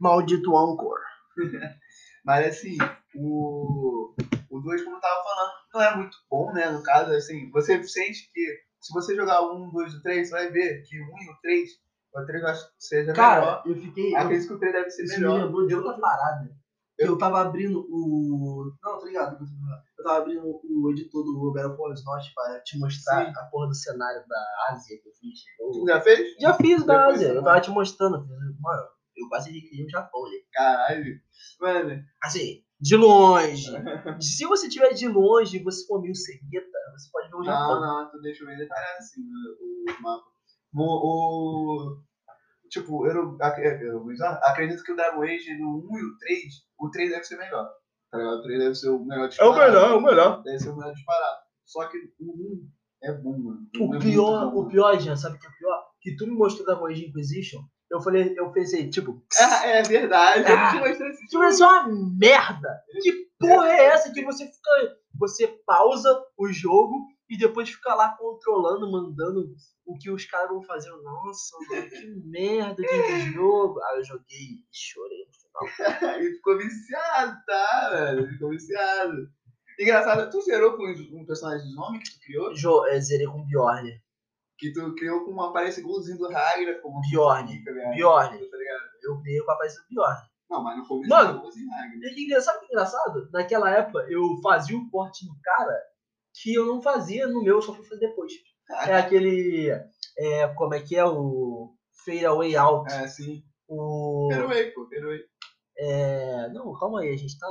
Maldito Anchor. Mas assim, o, o 2, como eu tava falando, não é muito bom, né? No caso, assim, você sente que se você jogar o 1, 2 e o 3, você vai ver que o 1 e o 3, o 3 eu acho que seja Cara, melhor. eu fiquei. Acredito que o 3 deve ser Isso me melhor. lembrou de outra parada. Eu tava abrindo o. Não, tá ligado? Eu tava abrindo o editor do Battle Norte pra te mostrar Sim. a porra do cenário da Ásia que eu fiz. Tu Eu já fez? já fiz da Depois Ásia, eu tava te mostrando. Mano, eu quase recriei o Japão ali. Caralho. Mano, Assim, de longe. Se você tiver de longe e você for meio cegueta, você pode ver o não, Japão. não, tu deixa bem detalhado assim o, o mapa. O, o- tipo, eu, não- eu acredito que o Dragon Age no 1 e o 3, o 3 deve ser melhor. Tá ligado? O 3 deve ser o melhor disparado. é o melhor. Deve ser o melhor disparado. Só que o 1 é bom, mano. um O é pior, o pior, Jean, sabe o que é o pior? Que tu me mostrou da Voyage Inquisition, eu falei, eu pensei, tipo, É, é verdade. Ah, esse Isso ser uma merda! Que porra é essa que você fica. Você pausa o jogo e depois fica lá controlando, mandando o que os caras vão fazer. Nossa, mano, que merda de jogo. Aí eu joguei e chorei no final. Ele ficou viciado, tá, velho? Ele ficou viciado. Engraçado, tu zerou com um personagem de nome que tu criou? Jo, é, zerei com Bjorn. Que tu criou com uma aparência igualzinho do Ragnar, como Bjorn. velho. Bjorn. Tá ligado? Eu criei com a aparência do Bjorn. Não, mas no começo Mano. sabe o que é engraçado? Naquela época eu fazia o porte no cara que eu não fazia no meu, eu só fui fazer depois. É aquele. É, como é que é o. Fade Away Out. É, sim. O. Perdoei, pô, perdoei. É, não, calma aí, a gente tá,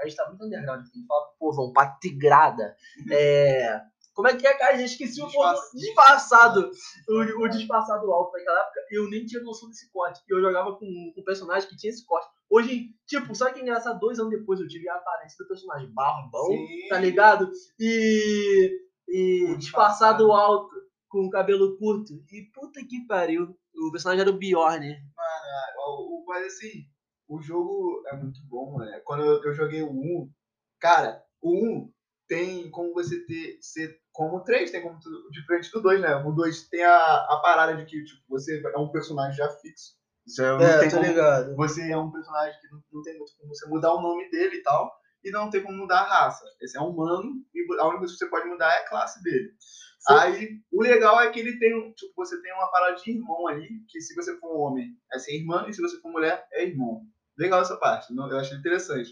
a gente tá muito underground. Tem que falar pro povão, pra tigrada. É, como é que é, cara? Eu esqueci o Disfarça- disfarçado. O, o disfarçado alto naquela época, eu nem tinha noção desse corte. E eu jogava com um personagem que tinha esse corte. Hoje, tipo, sabe que é engraçado? Dois anos depois eu tive a aparência do personagem barbão, Sim. tá ligado? E, e O disfarçado alto, com cabelo curto. E puta que pariu. O personagem era o Bjorn. O, o- mas assim, o jogo é muito bom, né? Quando eu joguei o 1, cara, o 1 tem como você ter. Ser, como o 3 tem como tu- diferente do 2, né? O 2 tem a, a parada de que tipo, você é um personagem já fixo. Você não tem como- ligado. você é um personagem que não, não tem muito como você mudar o nome dele e tal, e não tem como mudar a raça. Esse é humano, e a única coisa que você pode mudar é a classe dele. Sim. Aí, o legal é que ele tem, um- tipo, você tem uma parada de irmão ali, que se você for um homem, é ser irmã, e se você for mulher, é irmão. Legal essa parte, não- eu achei interessante.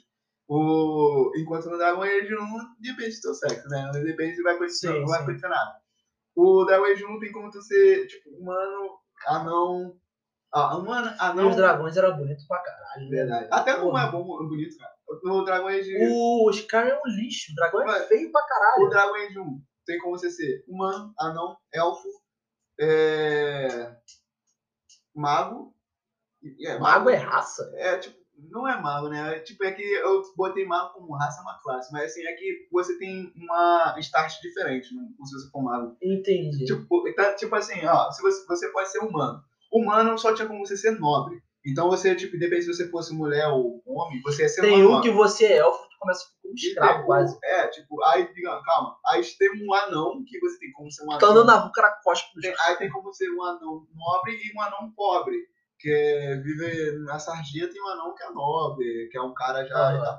O, enquanto no Dragon Age 1, depende do seu sexo, né? Não depende se vai condicionar, Sim, não vai condicionar. O Dragon Age 1 tem como tu ser, tipo, humano, anão, ah, humano, E anão, os dragões eram bonitos pra caralho. né? Verdade. Até não é bom, é bonito, cara. No Dragon Age, O Scar é um lixo. O dragão é feio pra o caralho. Dragon Age 1 tem como você ser humano, anão, elfo, é... mago. e- É, Mago é raça? É, tipo, não é mago, né? É, Tipo, é que eu botei mago como raça, é uma classe. Mas assim, é que você tem uma start diferente, não se você for mago. Entendi. Tipo, tá, tipo assim, ó, se você, você pode ser humano. Humano só tinha como você ser nobre. Então você, tipo, independente se você fosse mulher ou homem, você ia ser Tem um que você é elfo, tu começa como E escravo quase. É, tipo, aí, diga, calma. Aí tem um anão, que você tem como ser um anão. Tá andando na rua, o cara cospe aí tem como ser um anão nobre e um anão pobre. Que é, vive na sarjeta e um anão que é nobre, que é um cara já. Ah, tá?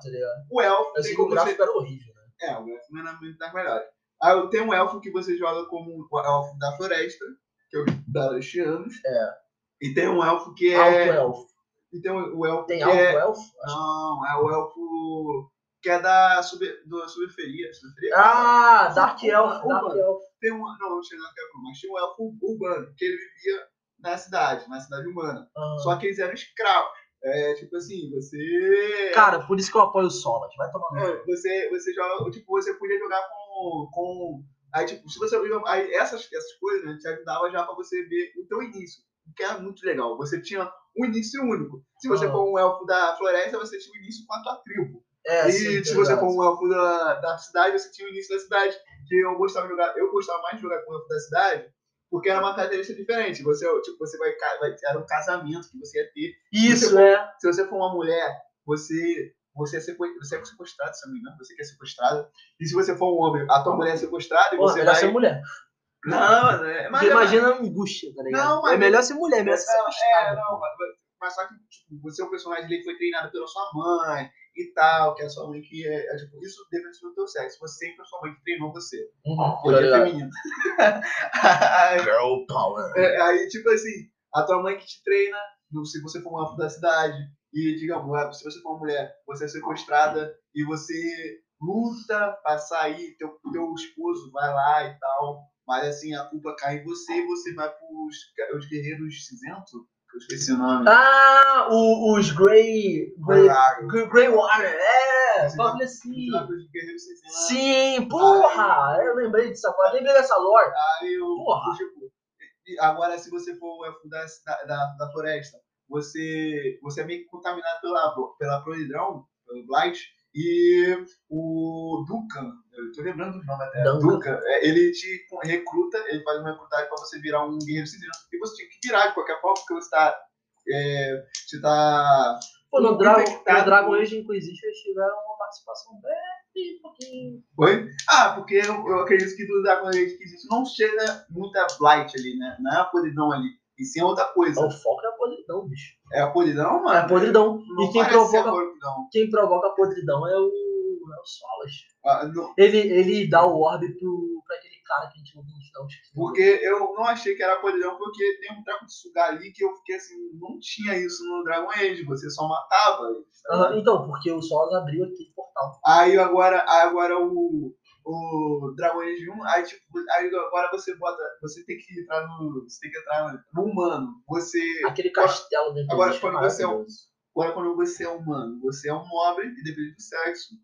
O elfo Eu tem sei que o gráfico era horrível, né? É, o elfo não é muito das melhores. Aí tem um elfo que você joga como o elfo da floresta, que é o da anos. É. E tem um elfo que Alto é. elfo. E tem o elfo Tem que alto é. elfo? Não, é o elfo que é da sub, do subferia. subferia? Ah, Dark Elf, Dark. Elf. Tem um, não, não tinha Dark Elf, mas tinha um elfo urbano, que ele vivia na cidade, na cidade humana. Ah. Só que eles eram escravos. É, tipo assim, você. Cara, por isso que eu apoio o Solas. Vai tomar. É, você, você joga, tipo, você podia jogar com. com aí, tipo, se você. Aí essas, essas coisas, né, te ajudava já pra você ver o teu início. Que é muito legal. Você tinha um início único. Se você Ah. for um elfo da floresta, você tinha o início com a tua tribo. É, e sim, se você for um elfo da, da cidade, você tinha o início da cidade. Que eu gostava de jogar, eu gostava mais de jogar com o elfo da cidade, porque era uma característica diferente. Você, tipo, você vai, vai era um casamento que você ia ter. Isso, você- é. Se você for uma mulher, você você é, você é sequestrado, se não me engano, você que é sequestrado. E se você for um homem, a tua mulher é sequestrada e Pô, você melhor vai. ser mulher. Não, né? Mas, Porque imagina a angústia, tá ligado? Não, mas- É melhor ser mulher, melhor ser Não, é, não, mas, mas só que tipo, você, o personagem dele, foi treinado pela sua mãe e tal, que é a sua mãe que é, é, tipo, isso depende do teu sexo. Você sempre a sua mãe que treinou você. Uhum, Poder ligado. feminino. Girl power. é, aí, tipo assim, a tua mãe que te treina, se você for uma da cidade, e digamos, se você for uma mulher, você é sequestrada e você luta pra sair, teu, teu esposo vai lá e tal, mas assim, a culpa cai em você e você vai pros os guerreiros cinzentos, eu esqueci o nome. Ah, o- os Grey. Grey. Grey, Grey Warrior, é! Bagulho assim. Sim, porra! Eu lembrei disso agora, lembrei dessa lore. Aí eu, Porra. tipo, agora se você for o elfo da, da, da floresta, você, você é meio que contaminado pela, pela proidrão, pelo Blight, e o Duncan, eu tô lembrando do nome até, Duncan. É, ele te recruta, ele faz uma recrutagem pra você virar um guerreiro cinzento, e você tem que virar de qualquer forma, porque você tá, é, você tá Pô, no Dragon, no Dragon Age Inquisition eles tiveram uma participação bem pouquinho. Oi? Ah, porque eu, eu acredito que do Dragon Age existe não chega muita Blight ali, né? Não é a podridão ali. E sim é outra coisa. Então, o foco é a podridão, bicho. É a podridão, É mano? a podridão. Não E quem provoca, podridão. quem provoca a podridão é o, é o Solas. Ah, Ele, ele dá o orbe pro, pra aquele cara que a gente não não porque eu não achei que era podridão, porque tem um treco de sugar ali que eu fiquei assim, não tinha isso no Dragon Age, você só matava. tá então, porque o Solas abriu aquele portal. Aí agora, aí agora o, o Dragon Age 1, aí tipo, aí agora você bota, você tem que entrar no, você tem que entrar no humano, você Aquele castelo dentro agora, do bicho é quando você é um-. Agora, quando você é humano, você é um nobre, independente do sexo.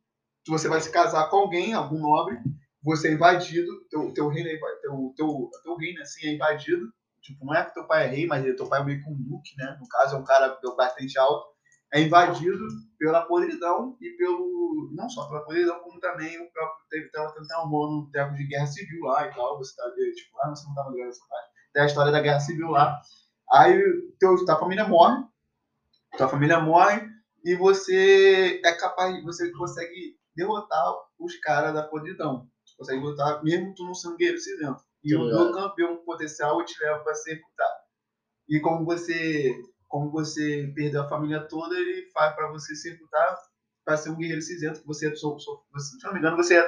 Se você vai se casar com alguém, algum nobre, você é invadido, teu, teu reino é teu, teu, teu reino assim, é invadido. Tipo, não é que teu pai é rei, mas teu pai é meio que um duque, né? No caso, é um cara bastante alto. É invadido pela podridão e pelo. Não só pela podridão, como também o próprio. Teve tava tendo até um bom no tempo de guerra civil lá e tal. Você tá tipo, ah, você não tava ligado nessa parte. Tem a história da guerra civil lá. Aí teu, tua família morre tua família morre e você é capaz, você consegue derrotar os caras da podridão. Você consegue derrotar mesmo tu não sendo guerreiro cinzento. E o vê um potencial te leva para se recrutar. E como você, como você perdeu a família toda, ele faz para você se recrutar para ser um guerreiro cinzento. Que você, so, so, você, se não me engano, você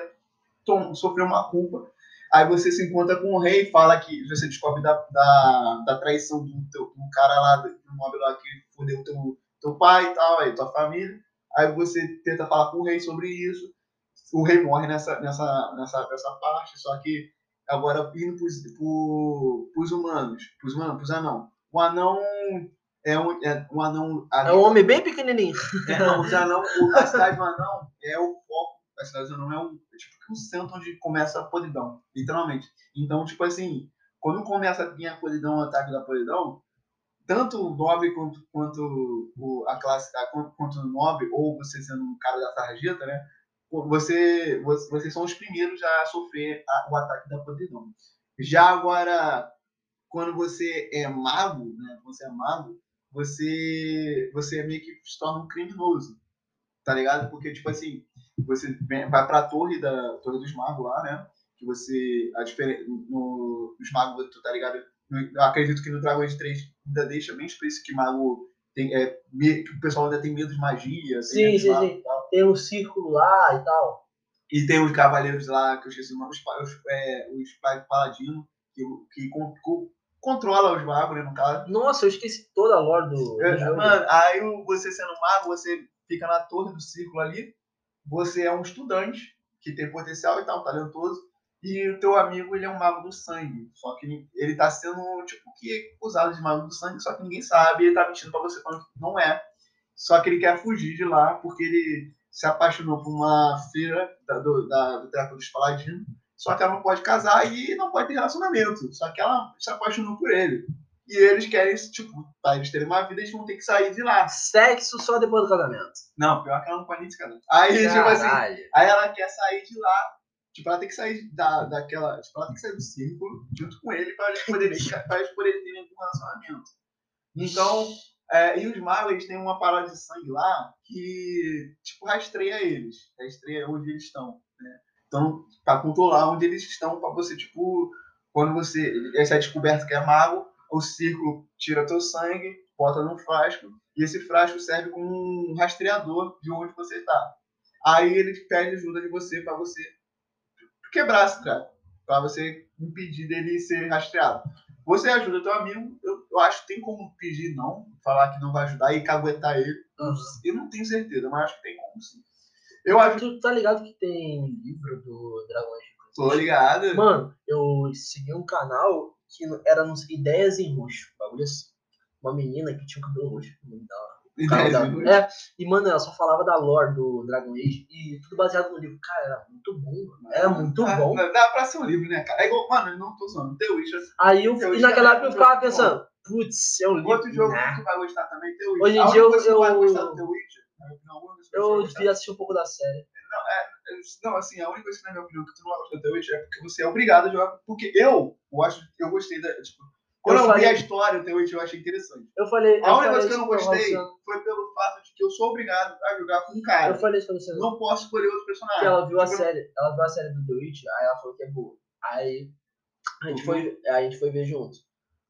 tom, sofreu uma culpa. Aí você se encontra com o rei e fala que você descobre da, da, da traição do, teu, do cara lá, do nobre lá que fudeu teu, teu pai e tal, aí tua família. Aí você tenta falar com o rei sobre isso. O rei morre nessa, nessa, nessa, nessa parte, só que agora indo pros, pro, pros humanos, pros humanos, pros anão. O anão é um, é um anão. É um homem bem pequenininho. É, não, os anão, o- a cidade do anão é o foco. A cidade do anão é o, é tipo um centro onde começa a podridão, literalmente. Então, tipo assim, quando começa a vir a podridão, o ataque da podridão, tanto o nobre quanto, quanto o, a classe, a, quanto o nobre, ou você sendo um cara da sarjeta, né? Você, você, vocês são os primeiros a sofrer a- o ataque da podridão. Já agora, quando você é mago, né? Você é mago, você, você meio que se torna um criminoso, tá ligado? Porque, tipo assim, você vem- vai pra torre da Torre dos Magos lá, né? Que você, a diferença, no, os magos, tu tá ligado? Eu acredito que no Dragon Age 3 ainda deixa bem explícito que mago tem, é, me- que o pessoal ainda tem medo de magia, Sim, sim, sim. Tem um círculo lá e tal. E tem os cavaleiros lá, que eu esqueci o nome, os, os, é, os pa- paladinos, que, que con, controla os magos, no caso. Nossa, eu esqueci toda a lore do, É. Mano, aí você sendo mago, você fica na torre do círculo ali. Você é um estudante que tem potencial e tal, talentoso. E o teu amigo, ele é um mago do sangue. Só que ele- tá sendo, tipo, que usado de mago do sangue, só que ninguém sabe. Ele tá mentindo pra você falando que não é. Só que ele quer fugir de lá porque ele se apaixonou por uma filha da, do, da, do Teatro dos Paladinos. Só que ela não pode casar e não pode ter relacionamento. Só que ela se apaixonou por ele. E eles querem, tipo, pra eles terem uma vida, eles vão ter que sair de lá. Sexo só depois do casamento. Não, pior que ela não pode nem se casar. Aí, tipo assim, aí ela quer sair de lá. Tipo, ela tem que sair da, daquela. Tipo, ela tem que sair do círculo junto com ele pra eles poderem, pra eles poderem ter algum relacionamento. Então, é, e os magos, eles têm uma parada de sangue lá que, tipo, rastreia eles. Rastreia onde eles estão, né? Então, pra controlar onde eles estão, pra você, tipo, quando você. Essa é descoberto que é mago, o círculo tira teu sangue, bota num frasco E esse frasco serve como um rastreador de onde você está. Aí ele pede ajuda de você para você quebrar esse cara. Para você impedir dele ser rastreado. Você ajuda teu amigo, eu, eu acho que tem como pedir não, falar que não vai ajudar e caguetar ele. Eu não tenho certeza, mas acho que tem como sim. Eu acho Tu tá ligado que tem livro do Dragões de Tô ligado. Mano, eu segui um canal que era nos Ideias em Roxo. Bagulho assim. Uma menina que tinha um cabelo roxo. da. O Ideias dela- em. É, e mano, ela só falava da lore do Dragon Age e tudo baseado no livro. Cara, era muito bom, mano. Era muito Ah, bom. Dá pra ser um livro, né, cara? É igual, mano, eu não tô zoando. The Witcher. Aí eu, Eu e naquela era época eu ficava pensando, putz, é um livro. Outro jogo Nah. que tu vai gostar também, The Witcher. Hoje em dia eu- eu- gostar do The Witcher, Eu devia assistir um pouco da série. Não, assim, a única coisa que, na minha opinião, que tu não do The Witcher é porque você é obrigado a jogar. Porque eu, eu acho, eu gostei da. Tipo, quando Eu eu, vi falei- a história The Witcher, eu achei interessante. Eu falei. A eu única coisa que eu não gostei foi pelo fato de que eu sou obrigado a jogar com um Eu cara. falei isso pra você. Não posso escolher outro personagem. ela viu a Tipo, série, ela viu a série do The Witch, aí ela falou que é boa. Aí a gente, Uhum. foi, a gente foi ver junto.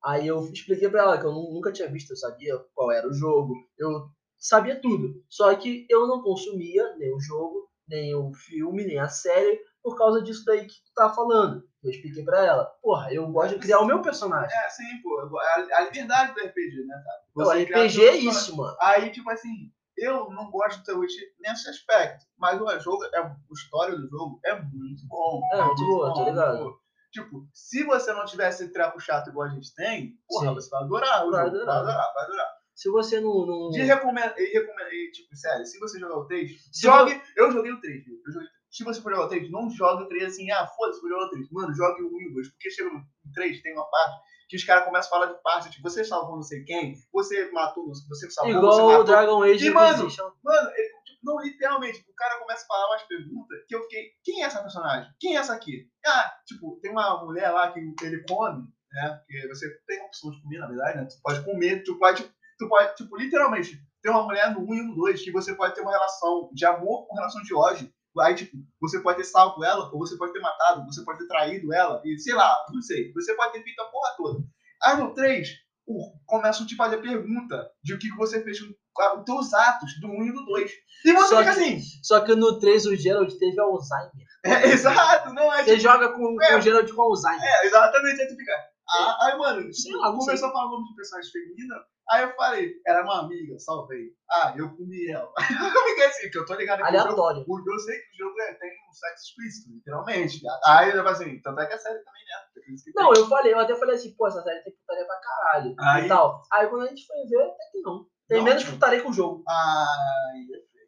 Aí eu expliquei pra ela que eu nu- nunca tinha visto, eu sabia qual era o jogo, eu sabia tudo. Só que eu não consumia nem o jogo, nem o filme, nem a série, por causa disso daí que tu tá falando. Eu expliquei pra ela, porra, eu gosto de criar o meu personagem. É, sim, pô. A, a liberdade do RPG, né, cara? O Você RPG é isso, mano. Aí, tipo assim, eu não gosto do The Witcher nesse aspecto. Mas o jogo, é, a história do jogo é muito bom. É, muito boa, tô ligado. Tipo, se você não tivesse esse treco chato igual a gente tem, porra, Sim. você vai adorar o Vai jogo. Vai adorar. adorar, vai adorar. Se você não. não... De recomendo, e recomendo, e, tipo, sério, se você jogar o 3, Se jogue. Eu joguei o 3, viu? Eu joguei, se você for jogar o 3, não jogue o 3 assim, ah, foda-se, vou jogar o 3. Mano, jogue o 1 e o 2, porque chega no 3, tem uma parte que os caras começam a falar de parte, tipo, você salvou não sei quem, você matou, você salvou, você Igual o matou. Dragon Age E, mano, Inquisition. Mano, ele, tipo, não, literalmente, o cara começa a falar umas perguntas que eu fiquei, quem é essa personagem? Quem é essa aqui? Ah, tipo, tem uma mulher lá que ele come, né? Porque você tem a opção de comer, na verdade, né? Tu pode comer, tu pode, tu pode, tipo, literalmente, tem uma mulher no 1 e no 2 que você pode ter uma relação de amor com relação de ódio. Aí, tipo, você pode ter salvo ela, ou você pode ter matado, você pode ter traído ela, e sei lá, não sei. Você pode ter feito a porra toda. Aí no 3, o- começam a te fazer pergunta de o que você fez com os teus atos do 1 e do 2. E você Só fica que- assim, Só que no 3 o Gerald teve Alzheimer. é, exato, não é Você tipo, joga com, com É. o Gerald com Alzheimer. é, exatamente, aí tu fica. Ah, aí, mano, Sei lá, começou a falar o nome de personagem feminina, aí eu falei, era uma amiga, salvei. Ah, eu comi ela. eu fiquei assim, porque eu tô ligado que o jogo, Aleatório. o- eu sei que o jogo é, tem um sexo explícito, literalmente. Aí eu falei assim, tanto é que a série também é. Não, eu falei, eu até falei assim, pô, essa série tem putaria pra caralho. Aí- E tal. Aí quando a gente foi ver, até que não. Tem Não, menos não. putaria que o jogo. Ai,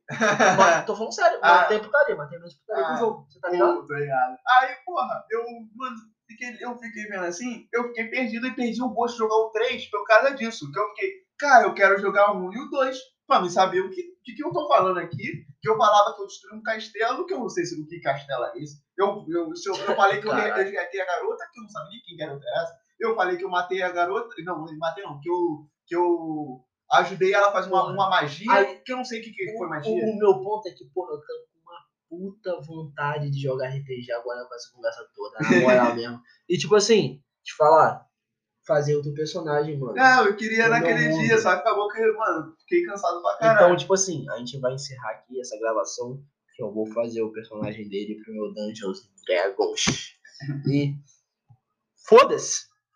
Mas, tô falando sério, Ah. tem putaria, mas tem menos putaria Ah. o jogo. Você tá ligado? Tá ligado? Aí, porra, eu, mano, fiquei, eu fiquei vendo assim, eu fiquei perdido e perdi o gosto de jogar o 3 por causa disso. Que eu fiquei, cara, eu quero jogar o 1 e o 2 pra me saber o que, que, que eu tô falando aqui. Que eu falava que eu destruí um castelo, que eu não sei se do que castelo é esse. Eu, eu, se eu, eu falei que eu resgatei a garota, que eu não sabia quem garota era essa. Eu falei que eu matei a garota. Não, não matei não, que eu, que eu ajudei ela a fazer uma, uma magia, Aí- que eu não sei o que, que foi O, magia. o meu ponto é que, porra, eu puta vontade de jogar RPG agora com essa conversa toda, na moral mesmo. E tipo assim, te falar, fazer outro personagem, mano. Não, eu queria No naquele mundo. dia, só que acabou que, mano, fiquei cansado pra caralho. Então, tipo assim, a gente vai encerrar aqui essa gravação. Que eu vou fazer o personagem dele pro meu Dungeons Dragons. E foda-se!